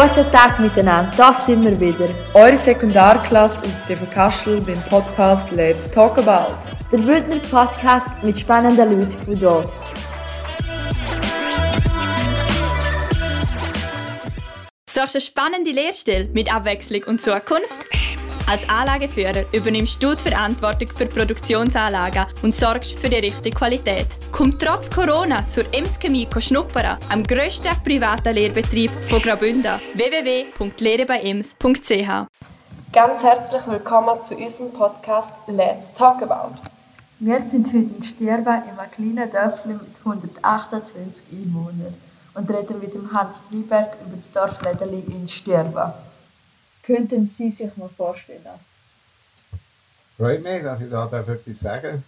Guten Tag miteinander, da sind wir wieder. Eure Sekundarklasse aus dem Kaschel beim Podcast Let's Talk About. Der Bündner Podcast mit spannenden Leuten von hier. Suchst eine spannende Lehrstelle mit Abwechslung und Zukunft? Als Anlageführer übernimmst du die Verantwortung für Produktionsanlagen und sorgst für die richtige Qualität. Komm trotz Corona zur Ems Chemie schnuppern, am grössten privaten Lehrbetrieb von Graubünden. www.lehrebeims.ch Ganz herzlich willkommen zu unserem Podcast Let's Talk About. Wir sind heute in Stierba in einem kleinen Dörfli mit 128 Einwohnern und reden mit dem Hans Freiberg über das Dorf Lädeli in Stierba. Könnten Sie sich mal vorstellen? Freut mich, dass ich da etwas sagen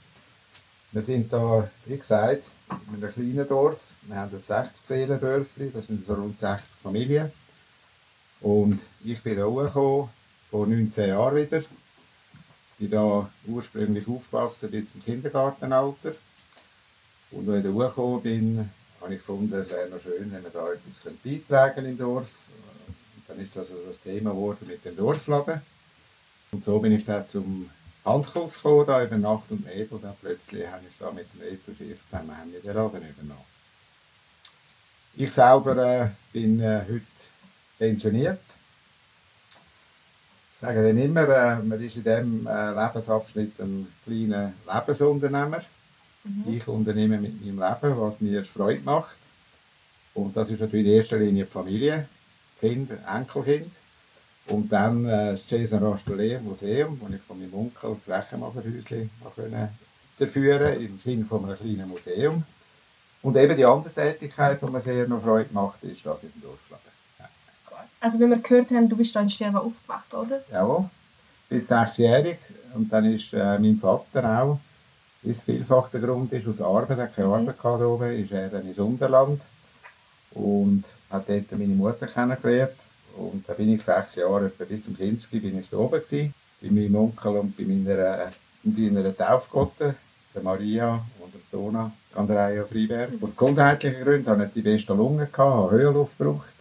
Wir sind hier, wie gesagt, in einem kleinen Dorf. Wir haben ein 60 Seelendörfli, das sind so rund 60 Familien. Und ich bin hier gekommen, vor 19 Jahren wieder. Ich bin hier ursprünglich aufgewachsen bis zum Kindergartenalter. Und als ich hier gekommen bin, habe ich gefunden, es wäre noch schön, wenn wir da etwas beitragen im Dorf. Dann ist das also das Thema geworden mit dem Dorfladen. Und so bin ich dann zum Handkurs gekommen, da über Nacht und Nebel. Dann plötzlich habe ich da mit dem Nebelschiff zusammen haben wir den Laden übernommen. Ich selber äh, bin äh, heute pensioniert. Ich sage dann immer, äh, man ist in diesem äh, Lebensabschnitt ein kleiner Lebensunternehmer. Mhm. Ich unternehme mit meinem Leben, was mir Freude macht. Und das ist natürlich in erster Linie die Familie. Kind, Enkelkind. Und dann äh, das Cesar Rastolé Museum, wo ich von meinem Onkel das Rechenmacherhäuschen führen im Sinne von einem kleinen Museum. Und eben die andere Tätigkeit, die mir sehr noch Freude macht, ist das im Dorfladen. Ja. Also wie wir gehört haben, du bist da in Sterben aufgewachsen, oder? Ja, bis 60-jährig. Und dann ist äh, mein Vater auch, ist vielfach der Grund ist, aus Arbeit, er hat keine Arbeit gehabt oben, ist er dann ins Unterland. Und habe dort meine Mutter kennengelernt. Und da bin ich sechs Jahre, etwa bis zum Kinski, bin ich da oben gewesen, bei meinem Onkel und bei meiner, bei meiner Taufgotte, der Maria und der Dona Andrea Freiberg. Aus gesundheitlichen Gründen hatte ich die beste Lunge, habe Höhenluft gebraucht.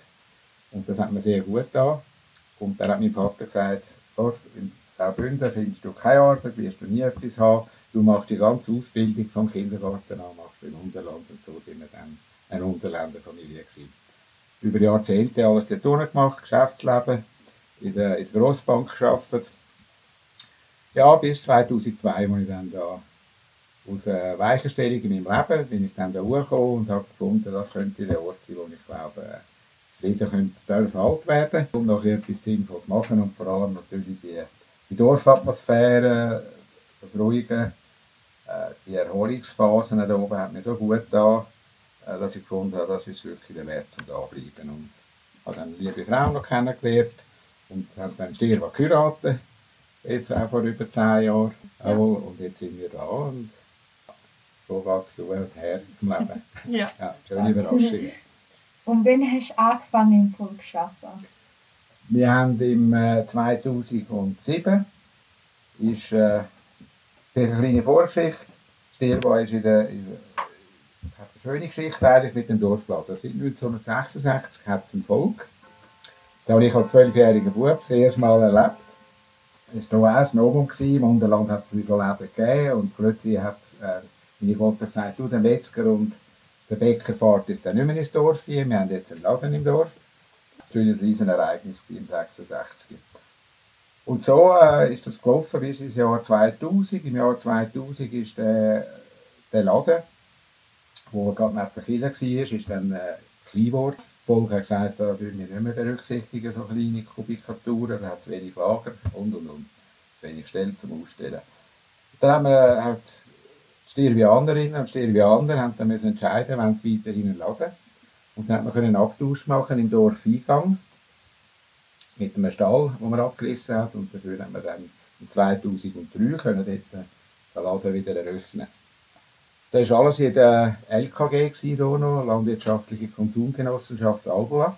Und das hat mir sehr gut getan. Und dann hat mein Vater gesagt, in Graubünden findest du keine Arbeit, wirst du nie etwas haben. Du machst die ganze Ausbildung vom Kindergarten an, machst im Unterland. Und so sind wir dann eine Unterländerfamilie gewesen über Jahrzehnte alles dort gemacht, Geschäftsleben, in der, in der Grossbank gearbeitet. Ja, bis 2002, als ich dann da aus einer Weichenstellung in meinem Leben bin ich dann da hochgekommen und habe gefunden, das könnte der Ort sein, wo ich glaube, Frieden könnte alt werden um noch etwas Sinnvolles machen und vor allem natürlich die, die Dorfatmosphäre, das Ruhige, äh, die Erholungsphasen da oben hat mir so gut äh, dass ich gefunden habe, das ist wirklich der Wert zum Dableiben. Und habe dann eine liebe Frau noch kennengelernt und habe dann Stirwa geheiratet, jetzt auch vor über zehn Jahren. Ja. Und jetzt sind wir da und so geht es durch und her im Leben. ja. ja schöne Überraschung. Und wann hast du angefangen im zu arbeiten? Wir haben im äh, 2007 ist äh, eine kleine Vorgeschichte. Stirwa ist in der, in schöne Geschichte eigentlich mit dem Dorfladen. Seit 1966 hat es ein Volk. Da habe ich als zwölfjähriger Bub das erste Mal erlebt. Es war noch ein Novum, im Unterland hat es wieder Läden gegeben und plötzlich hat äh, meine Mutter gesagt, du, der Metzger und der Bäcker fährt jetzt dann nicht mehr ins Dorf hier, wir haben jetzt einen Laden im Dorf. War ein Riesenereignis im 66. Und so äh, ist das gelaufen bis ins Jahr 2000. Im Jahr 2000 ist der, der Laden wo gerade neben der Kirche war, ist dann äh, das Kleinwort. Das Volk hat gesagt, da würden wir nicht mehr berücksichtigen, so kleine Kubikaturen, da hat es wenig Lager und und und. Wenig Stellen zum Ausstellen. Dann haben wir halt Stirvianerinnen und Stirvianer haben dann entscheiden, wenn sie weiterhin laden. Und dann hat man einen Abtausch machen im Dorfeingang mit einem Stall, den man abgerissen hat. Und dafür haben wir dann 2003 können dort den Laden wieder eröffnen. Das war alles in der LKG, hier noch, Landwirtschaftliche Konsumgenossenschaft Albola.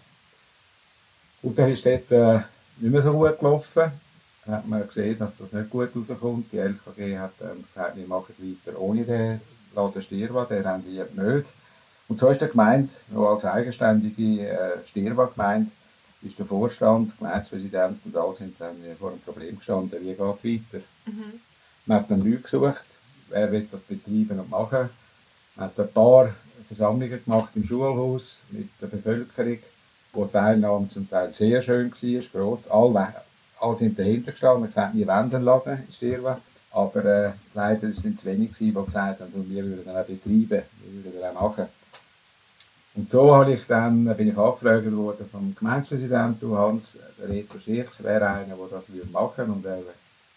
Und dann ist dort äh, nicht mehr so gut gelaufen. Dann hat man gesehen, dass das nicht gut rauskommt. Die LKG hat ähm, gesagt, wir machen weiter ohne den Laden Stirwa, der rendiert nicht. Und so ist der Gemeinde, noch als eigenständige äh, Stirwa-Gemeinde, ist der Vorstand, Gemeindepräsident und alle sind dann vor einem Problem gestanden, wie geht es weiter. Mhm. Man hat dann Leute gesucht, wer will das betreiben und machen. Man hat ein paar Versammlungen gemacht im Schulhaus mit der Bevölkerung, wo die Teilnahme zum Teil sehr schön war, gross. Alle, alle sind dahinter gestanden, und gesagt, wir wollen den Laden in. Aber äh, leider sind es wenig, die gesagt haben, wir würden dann auch betreiben, wir würden dann auch machen. Und so habe ich dann, bin ich angefragt worden vom Gemeindepräsidenten, Hans, der Reto Schirchs wäre einer, der das machen würde und er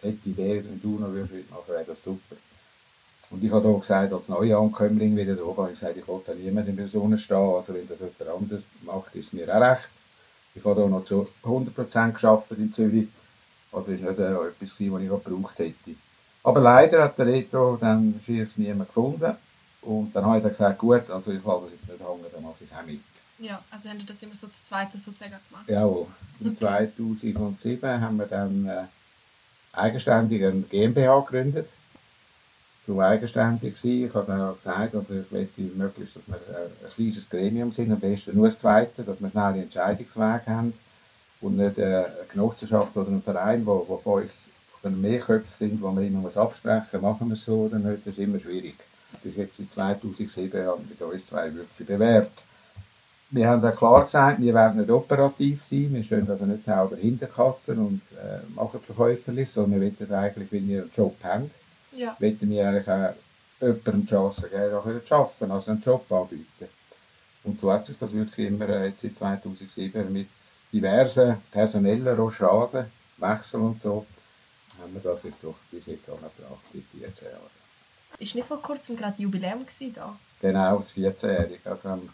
hätte die Idee, wenn du noch würdest machen, wäre das super. Und ich habe auch gesagt, als neuer Ankömmling wieder da habe ich gesagt, ich wollte da niemand in der Sonne stehen, also wenn das jemand anderes macht, ist mir auch recht. Ich habe da noch zu 100% geschafft in Zürich, also ist nicht äh, etwas, was ich gebraucht hätte. Aber leider hat der Reto dann Schirchs niemand gefunden und dann habe ich dann gesagt, gut, also ich lasse das jetzt nicht hängen, dann mache ich auch mit. Ja, also haben Sie das immer so das Zweite sozusagen gemacht? Jawohl. In 2007 haben wir dann äh, eigenständig eine GmbH gegründet. So eigenständig gewesen. Ich habe dann auch gesagt, also ich möchte möglichst, dass wir ein, ein kleines Gremium sind, am besten nur das Zweite, dass wir schnell einen Entscheidungsweg haben und nicht eine Genossenschaft oder ein Verein, wo, wo fünf oder mehr Köpfe sind, wo man immer absprechen muss, machen wir es so oder nicht, das ist immer schwierig. Das ist jetzt in 2007 haben wir uns zwei wirklich bewährt. Wir haben auch klar gesagt, wir werden nicht operativ sein, wir stehen also nicht selber hinter Kassen und äh, machen Verkäuferlis, sondern wir wollen eigentlich, wenn wir einen Job haben, ja. wollen wir eigentlich auch jemandem die Chance geben, auch zu arbeiten, also einen Job anbieten. Und so hat sich das wirklich immer äh, jetzt in 2007 mit diversen personellen Rochaden, Wechsel und so, haben wir das jetzt doch bis jetzt angebracht, seit 14 Jahren. Ist nicht vor kurzem gerade Jubiläum da? Genau, das 14-jährige. Also am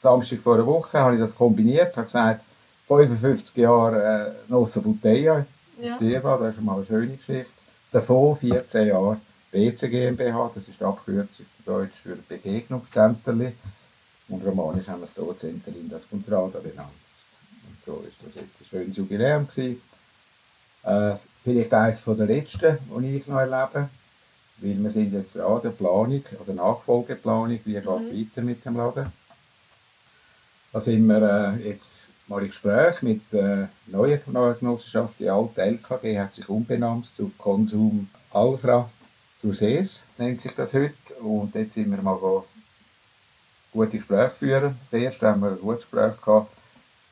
Samstag vor einer Woche habe ich das kombiniert, habe gesagt, 55 Jahre äh, Nossa Bouteille, ja. Das ist mal eine schöne Geschichte. Davon 14 Jahre BC GmbH, das ist Abkürzung für Deutsch für Begegnungszenterli. Und romanisch haben wir es hier Centerin das Contrada benannt. Und so ist das jetzt ein schönes Jubiläum gewesen. Äh, vielleicht eines der letzten, die ich noch erlebe. Weil wir sind jetzt an der Planung, oder Nachfolgeplanung, wie geht es mhm. weiter mit dem Laden. Da sind wir äh, jetzt mal im Gespräch mit der äh, neuen Genossenschaft. Die alte LKG hat sich umbenannt zu Konsum Alfra zur Sees, nennt sich das heute. Und jetzt sind wir mal gute Gespräche führen. Zuerst haben wir ein gutes Gespräch gehabt.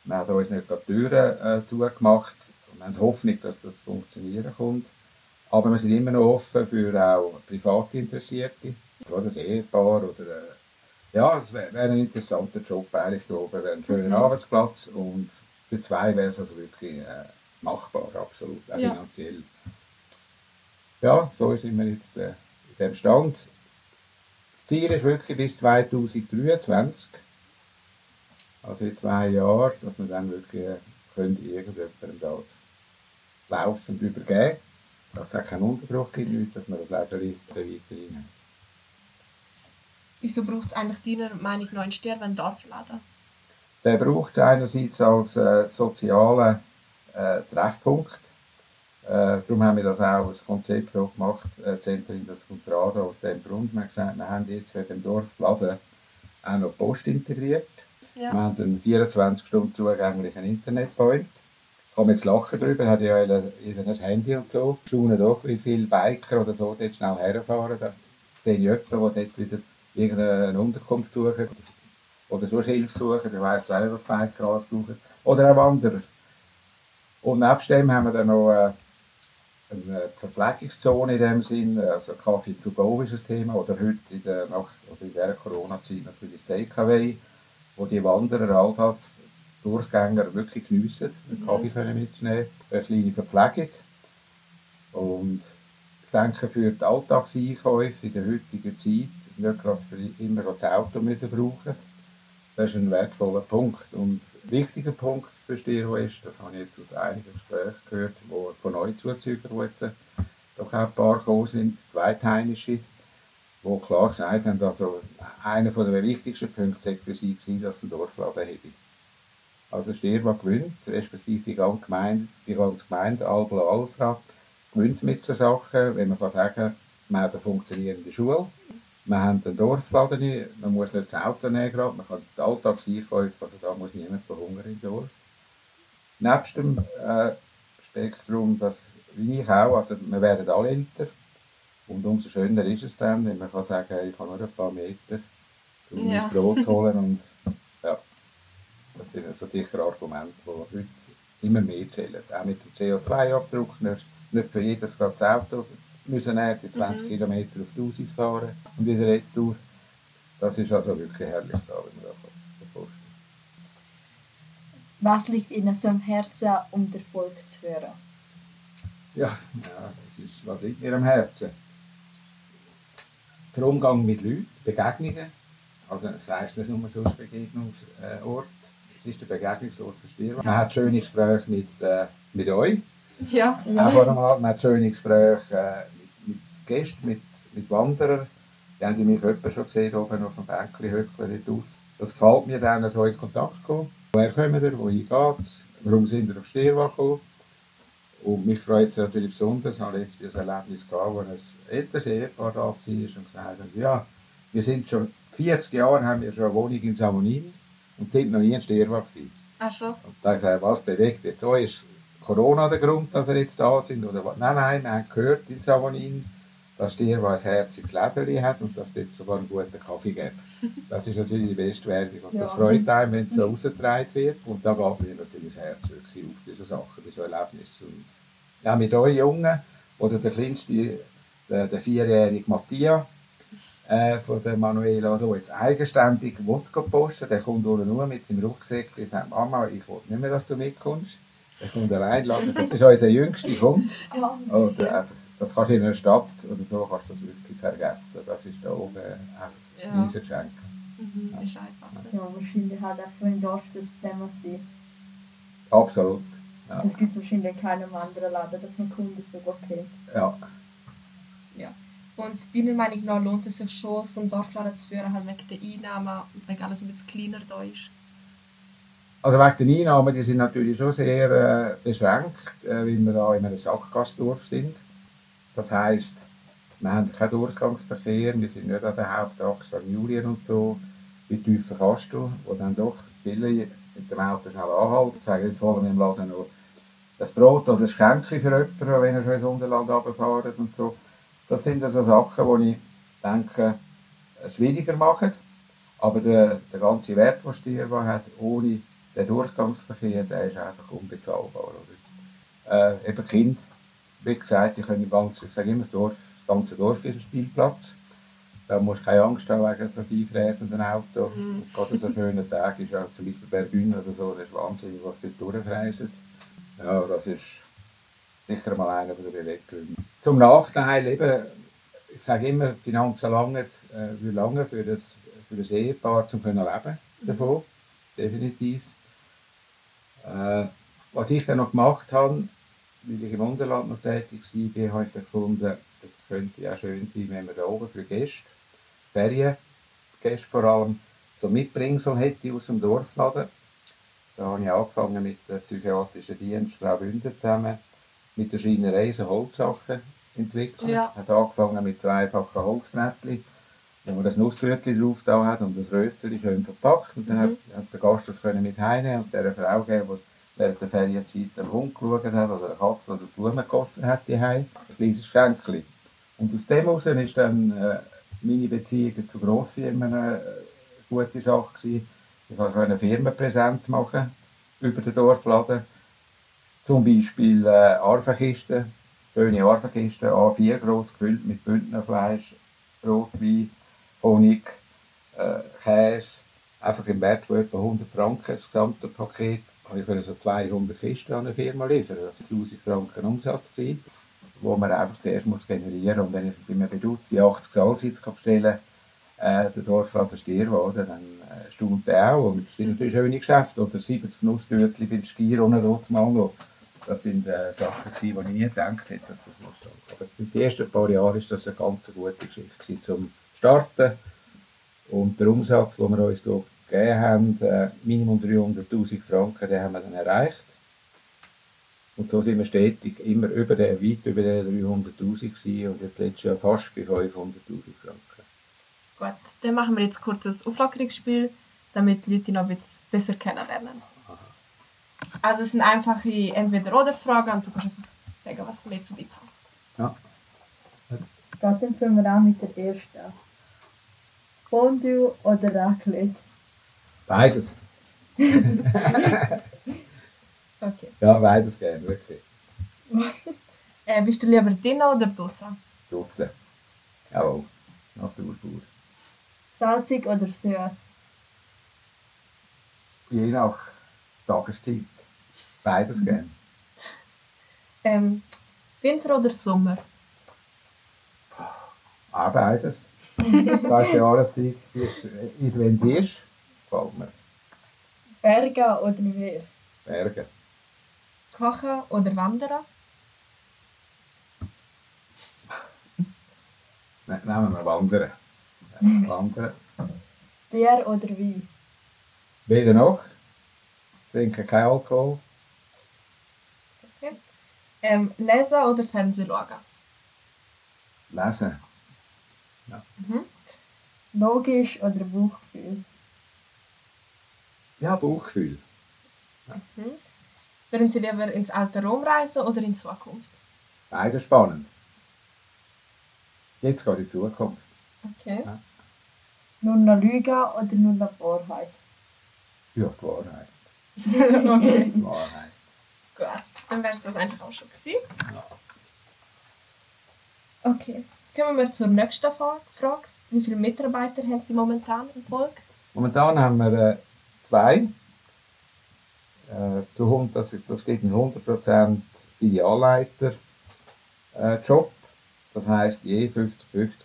Wir haben uns nicht die Türen äh, zugemacht. Wir haben Hoffnung, dass das funktionieren kommt. Aber wir sind immer noch offen für auch private Interessierte, so das Ehepaar oder äh, ja, es wäre wär ein interessanter Job, ehrlich glaube wäre ein schöner mhm. Arbeitsplatz und für zwei wäre es also wirklich äh, machbar, absolut, auch ja. finanziell. Ja, so sind wir jetzt äh, in dem Stand. Das Ziel ist wirklich bis 2023, also in zwei Jahren, dass wir dann wirklich äh, können irgendjemandem das laufend übergeben dass es keinen Unterbruch gibt, dass wir das Läden weiterhin haben. Wieso braucht es eigentlich deiner Meinung nach einen Stier, wenn Dorfladen? Der braucht es einerseits als äh, sozialen äh, Treffpunkt. Äh, darum haben wir das auch als Konzept auch gemacht, äh, Zentrum das Contrada, aus dem Grund. Wir haben gesagt, wir haben jetzt für den Dorfladen auch noch Post integriert. Ja. Wir haben einen 24 Stunden zugänglichen Internetpoint kann man jetzt lachen darüber, hat ja ein Handy und so. Schauen doch, wie viele Biker oder so dort schnell herfahren. Da ich jemanden, der dort wieder irgendeine Unterkunft suchen oder so Hilfe suchen, der weiss selber, was Biker brauchen. Oder auch Wanderer. Und nebst dem haben wir dann noch äh, eine Verpflegungszone in dem Sinn, also Kaffee to go ist das Thema, oder heute in der, nach, oder in der Corona-Zeit natürlich das TKW, wo die Wanderer all das Durchgänger wirklich geniessen, einen mhm. Kaffee können mitzunehmen, eine kleine Verpflegung. Und ich denke, für die Alltagseinkäufe in der heutigen Zeit, nicht gerade für immer das Auto müssen brauchen das ist ein wertvoller Punkt. Und ein wichtiger Punkt für Stiro ist, das habe ich jetzt aus einigen Gesprächen gehört, wo von Neuzuzügern, die jetzt doch auch ein paar gekommen sind, zweitheimische, die klar gesagt haben, also einer der wichtigsten Punkte für sie war, dass ein Dorfladen hätte. Also Stirba gewinnt, respektive die ganze Gemeinde, die ganze Gemeinde Albla Alfra gewinnt mit so Sachen, wenn man kann sagen, man hat eine funktionierende Schule, man hat einen Dorfladen, man muss nicht das Auto nehmen, man kann den Alltagseinkäufe, also da muss niemand verhungern im Dorf. nebst dem äh, Spektrum, dass, wie ich auch, also wir werden alle älter. Und umso schöner ist es dann, wenn man kann sagen ich habe nur ein paar Meter, um Ja. mein Brot holen. Und, ja, das sind so sicher Argumente, die heute immer mehr zählen. Auch mit dem CO2-Abdruck. Nicht, nicht für jedes gerade das Auto müssen die 20 Kilometer auf die Aussicht fahren und wieder retour. Das ist also wirklich herrlich da, wenn man da vorstellt. Was liegt Ihnen so am Herzen, um den Erfolg zu führen? Ja, ja das ist, was liegt mir am Herzen? Der Umgang mit Leuten, Begegnungen. Also ich weiss nicht nur so ein Begegnungsort, es ist der Begegnungsort für Stier. Man hat schöne Gespräche mit, äh, mit euch, Ja. auch vor allem, man hat schöne Gespräche äh, Gästen, mit, mit Wanderern. Die haben mich öppe schon gesehen, oben auf dem Bänkchen hückeln dort aus. Das gefällt mir dann, so in Kontakt kommen. Woher kommt ihr, wohin geht's, warum sind ihr auf Stierwa gekommen? Und mich freut es natürlich besonders, ich hatte letztens ein Erlebnis gehabt, wo ein älteres Ehepaar da war und gesagt hat, ja, wir sind schon 40 Jahre, haben wir schon eine Wohnung in Samonini und sind noch nie in Stierwa gewesen. Ach schon. Und da habe ich gesagt, was bewegt jetzt so? Ist Corona der Grund, dass wir jetzt da sind? Oder was? Nein, nein, wir haben gehört in Savonin, dass Stierwa ein herziges Läderli hat und dass es jetzt sogar einen guten Kaffee gibt. Das ist natürlich die beste Werbung und das Ja. freut einen, wenn es so rausgetragen wird. Und da geht mir natürlich das Herz wirklich auf, diese Sachen, diese Erlebnisse. Und ja, mit euch Jungen, oder der kleinste, der, der vierjährige Matthias, äh, von der Manuela, der jetzt eigenständig gehen posten der kommt nur nur mit seinem Rucksack und sagt, Mama, ich will nicht mehr, dass du mitkommst. Der kommt allein, das ist unser Jüngster, kommt. Oder einfach, das kannst du in einer Stadt oder so kannst du das wirklich vergessen. Das ist da oben einfach ein Ja. riesiges Geschenk. Mhm. Ist einfach. Ja, wahrscheinlich halt auch so im Dorf das zusammen sein. Absolut. Ja. Das gibt es wahrscheinlich in keinem anderen Laden, dass man Kunden so gut kennt. ja. Und deiner Meinung nach lohnt es sich schon, so einen Dorfladen zu führen, halt wegen der Einnahmen und wegen alles ein bisschen kleiner da ist? Also wegen den Einnahmen, die sind natürlich schon sehr äh, beschränkt, äh, weil wir da in einem Sackgassdorf sind. Das heisst, wir haben keinen Durchgangsverkehr, wir sind nicht an der Hauptachse an Julien und so, wie tief kannst du, wo dann doch viele mit dem Auto schnell anhalten, sagen, jetzt holen wir im Laden noch das Brot oder das Schränkchen für jemanden, wenn er schon ins Unterland runterfährt und so. Das sind also Sachen, die ich denke, es schwieriger machen. Aber der, der ganze Wert, den Stierwa hat, ohne den Durchgangsverkehr, der ist einfach unbezahlbar. Oder? Äh, eben Kind, wie gesagt, ich, können ganz, ich sage immer, das, Dorf, das ganze Dorf ist ein Spielplatz. Da musst du keine Angst haben wegen vorbeifräsenden Auto. Mhm. Gerade so schönen Tag ist ja zum Beispiel Bergün oder so, das ist wahnsinnig, was dort durchfräsen. Ja, das ist sicher mal einer der Beweggründe. Zum Nachteil eben, ich sage immer, die Finanzen lange, äh, wie lange für das, für das Ehepaar zum können leben davon, definitiv. Äh, was ich dann noch gemacht habe, weil ich im Unterland noch tätig war, habe ich gefunden, es könnte ja schön sein, wenn man da oben für Gäste, Feriengäste vor allem, so Mitbringsel hätte aus dem Dorfladen. Da habe ich angefangen mit dem psychiatrischen Dienst Frau Bünder zusammen, mit der Schreinerei so Holzsachen entwickeln. Ja. Hat angefangen mit so einfachen Holzbrettchen, wo man das Nussflötchen drauf da hat und das Rötchen schön verpackt. Und dann hat, hat der Gast das können mit heine und dieser Frau gegeben, die während der Ferienzeit einen Hund geschaut hat oder eine Katze oder Blumen gegossen hat, die Ein kleines Geschenkchen. Und aus dem heraus ist dann äh, meine Beziehung zu Grossfirmen äh, eine gute Sache gewesen. Ich konnte einen Firmenpräsent machen über den Dorfladen. Zum Beispiel äh, Arvenkisten, schöne Arvenkisten, A4 groß gefüllt mit Bündnerfleisch, Rotwein, Honig, äh, Käse. Einfach im Wert von etwa 100 Franken, das gesamte Paket. Und ich so 200 Kisten an eine Firma liefern. Das war 1000 Franken Umsatz, gewesen, wo man einfach zuerst muss generieren muss. Und wenn ich bei einem Beduzzi 80 Salzsitz bestellen kann, äh, der Dorfladen Stierwa, oder, dann äh, staunt er auch. Und das sind natürlich schöne Geschäfte. Oder 70 Nusstürtchen beim Skier ohne mal. Das sind äh, Sachen, die ich nie gedacht hätte, dass das muss. Aber für die ersten paar Jahre war das eine ganz gute Geschichte zum Starten. Und der Umsatz, den wir uns hier gegeben haben, äh, Minimum 300'000 Franken, den haben wir dann erreicht. Und so sind wir stetig immer über den, weit über den 300'000 gewesen und jetzt letztes Jahr fast bei 500'000 Franken. Gut, dann machen wir jetzt kurz ein Auflockerungsspiel, damit die Leute noch ein bisschen besser kennenlernen. Also es sind einfache Entweder-Oder-Fragen und du kannst einfach sagen, was mehr zu dir passt. Ja. Gut, dann fangen wir an mit der ersten. Fondue oder Raclette? Beides. Okay. Ja, beides gerne, wirklich. Äh, bist du lieber drinnen oder draußen? Draussen. Jawohl. Naturpur. Salzig oder süß? Je nach Tageszeit. Beides gerne. Ähm, Winter oder Sommer? Auch beides. Das ist die Jahreszeit, wenn sie ist, gefällt mir. Berge oder Meer? Berge. Kochen oder Wandern? Ne- Nehmen wir Wandern. Ja, Wandern. Bier oder Wein? Weder noch. Trinke kein Alkohol. Ähm, lesen oder Fernsehen schauen? Lesen. Logisch oder Bauchgefühl? Ja, Bauchgefühl. Würden Sie lieber ins alte Rom reisen oder in die Zukunft? Beides spannend. Jetzt geht die Zukunft. Okay. Nur noch Lügen oder nur noch Wahrheit? Ja, die Wahrheit. okay. Die Wahrheit. Gut, dann wäre es das eigentlich auch schon gewesen. Okay, kommen wir zur nächsten Frage. Wie viele Mitarbeiter haben Sie momentan im Volk? Momentan haben wir äh, zwei. Äh, zu 100, das, das gibt einen 100% Filialleiter äh, Job. Das heisst, je 50-50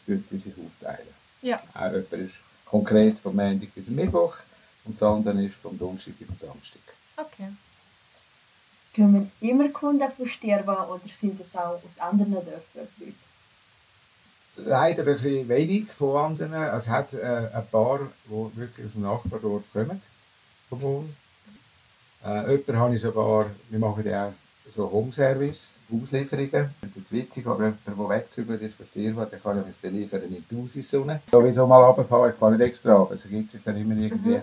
würde die sich aufteilen. Ja. Auch jemand ist konkret vom Montag bis Mittwoch und das andere ist vom Donnerstag bis Samstag. Okay. Kommen immer Kunden von Sterba oder sind das auch aus anderen Dörfern Leute? Leider ein bisschen wenig von anderen. Es hat äh, ein paar, die wirklich aus dem Nachbardorf kommen, Wohn. Äh, jemanden habe ich sogar, wir machen ja auch so Homeservice, Auslieferungen. Das ist witzig, aber jemand, der wegzügelt ist Stirwa, der kann ja mein Beliefern in die Aussonne. Sowieso mal runterfahren, ich kann nicht extra runter, es gibt sich dann immer irgendwie.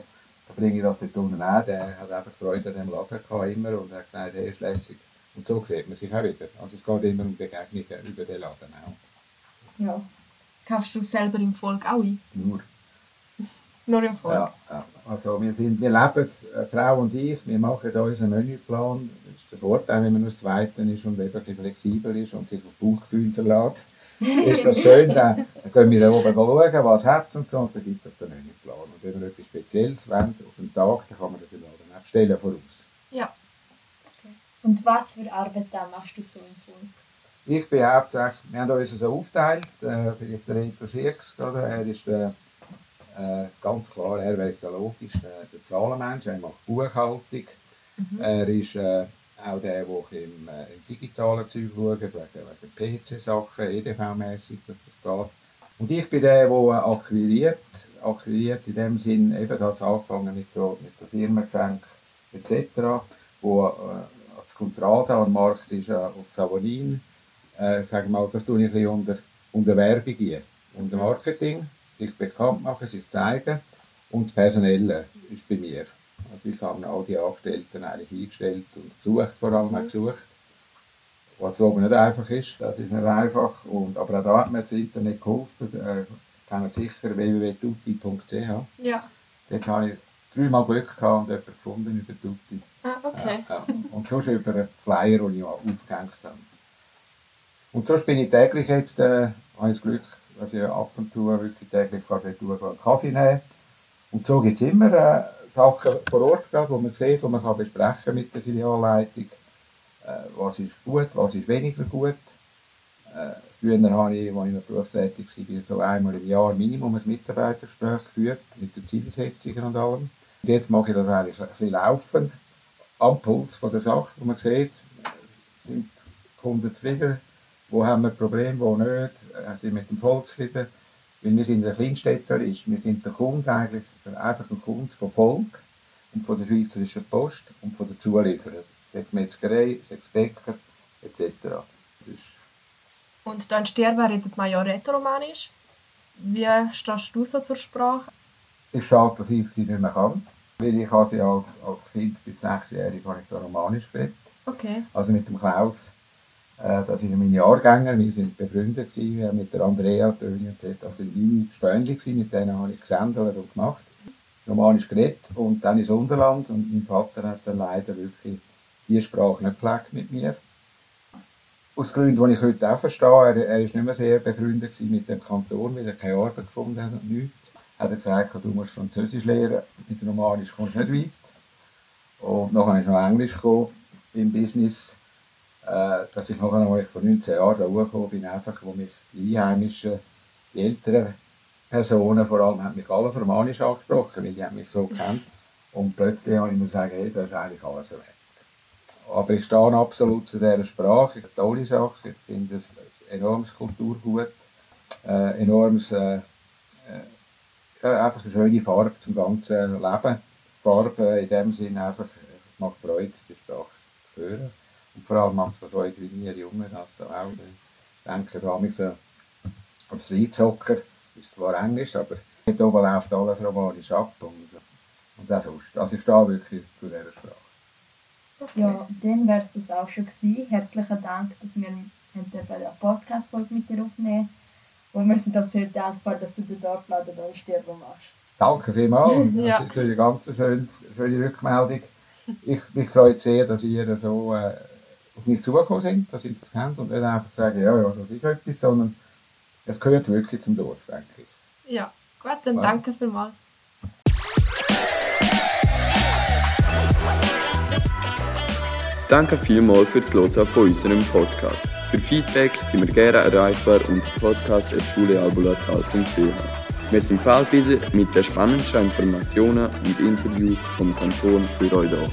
Da bringe ich das dort unten an, der hat einfach Freude an dem Laden gehabt, immer, und hat gesagt, er ist lässig. Und so sieht man sich auch wieder. Also es geht immer um Begegnungen über den Laden auch. Ja. Kaufst du selber im Volk auch ein? Nur. Nur im Volk? Ja, ja. Also wir, sind, wir leben, äh, Frau und ich, wir machen da unseren Menüplan. Das ist der Vorteil, wenn man nur das Zweite ist und ein bisschen flexibel ist und sich auf Bauchgefühl verlässt. ist das schön, dann, dann können wir da oben schauen, was hat es und so, und dann gibt es den Menüplan. Und wenn wir etwas Spezielles wollen, auf den Tag, dann kann man das im Laden auch bestellen voraus. Ja. Und was für Arbeit da machst du so im Volk? Ich bin hauptsächlich, wir haben uns so aufgeteilt, äh, vielleicht der Reto Schirks, oder? er ist der, äh, ganz klar, er weiss da logisch, der, der Zahlenmensch, er macht Buchhaltung, er ist äh, auch der, der im, äh, im digitalen Zeug schaut, wegen, wegen PC-Sachen, EDV-mässig, das geht. Und ich bin der, der akquiriert, akquiriert in dem Sinn, eben das angefangen mit so, mit der Firmengeschenk etc., wo äh, das Contrada am Markt ist, äh, auf Savonin, äh, sag mal, das tue ich ein bisschen unter, unter Werbung hier. Unter Marketing, sich bekannt machen, sich zeigen und das Personelle ist bei mir. Also ich habe all die Angestellten eigentlich eingestellt und gesucht, vor allem auch gesucht. Was oben nicht einfach ist, das ist nicht einfach. Und, aber auch da hat mir das Internet geholfen. Äh, kennt sicher www.tutti.ch. Ja. Dort habe ich dreimal Glück gehabt und jemanden gefunden über Tutti. Ah, okay. Ja, ja. Und sonst über einen Flyer, den ich aufgehängt habe. Und sonst bin ich täglich jetzt, äh, habe ich das Glück, dass ich ab und zu wirklich täglich kann dort gehen, einen Kaffee nehmen Und so gibt es immer äh, Sachen vor Ort, die man sieht, die man kann besprechen mit der Filialleitung. Äh, was ist gut, was ist weniger gut. Äh, früher habe ich, als ich noch berufstätig war, so einmal im Jahr Minimum ein Mitarbeitergespräch geführt, mit den Zielsetzungen und allem. Und jetzt mache ich das eigentlich ein laufend, am Puls von der Sache, wo man sieht, sind die Kunden zufrieden, wo haben wir Probleme, wo nicht, sind mit dem Volk zufrieden. Weil wir sind ein Kleinstädter, ist, wir sind der Kunde eigentlich, einfach ein Kunde von Volk und von der Schweizerischen Post und von der Zulieferer. Sechs Metzgerei, sechs Bäcker etc. Und hier in Sterben redet man ja Rätoromanisch. Wie stehst du so zur Sprache? Ist schade, dass ich sie nicht mehr kann. Weil ich als, als Kind bis sechsjährig habe ich da Romanisch geredet. Okay. Also mit dem Klaus, das sind meine Jahrgänger, wir sind befreundet gewesen, mit der Andrea, Töni und so. Das sind meine Spöndli gewesen, mit denen habe ich gesendet und gemacht. Romanisch geredet und dann ins Unterland und mein Vater hat dann leider wirklich die Sprache nicht gepflegt mit mir. Aus Gründen, die ich heute auch verstehe, er, er ist nicht mehr sehr befreundet mit dem Kanton, weil er keine Arbeit gefunden hat und nichts. Hat er gesagt, du musst Französisch lernen, mit Romanisch kommst du nicht weit. Und nachher ist noch Englisch gekommen im Business. Äh, dass ich nachher, als ich vor 19 Jahren da gekommen bin, einfach, wo mich die Einheimischen, die älteren Personen vor allem, haben mich alle Romanisch angesprochen, weil die haben mich so kennt. Und plötzlich habe ich mir gesagt, hey, das ist eigentlich alles weg. Aber ich stehe absolut zu dieser Sprache. Ist eine tolle Sache. Ich finde es ein enormes Kulturgut, äh, enormes, äh, äh, einfach eine schöne Farbe zum ganzen Leben. Farbe in dem Sinne einfach, es macht Freude, die Sprache zu hören. Und vor allem macht es für Freude, wie wir Jungen das da auch. Ich denke vor allem so als Reinzocker ist zwar Englisch, aber dort oben läuft alles romanisch ab. Und, und auch sonst. Also ich stehe wirklich zu dieser Sprache. okay. Ja, dann wäre es das auch schon gewesen. Herzlichen Dank, dass wir eine Podcast-Folge mit dir aufnehmen Und wir sind auch sehr dankbar, dass du den Dorfladen hier in Stirbo machst. Danke vielmals. Ja. Das ist eine ganz schöne, schöne Rückmeldung. Ich, mich freut sehr, dass ihr so äh, auf mich zugekommen ihr das kennt und nicht einfach sagen, ja, ja, das ist etwas, sondern es gehört wirklich zum Dorf, denke ich. Ja. Gut, dann Ja. danke vielmals. Danke vielmals fürs Hören von unserem Podcast. Für Feedback sind wir gerne erreichbar unter podcast.schulealbulatal.ch. Wir sind bald wieder mit den spannendsten Informationen und Interviews vom Kanton für euch da.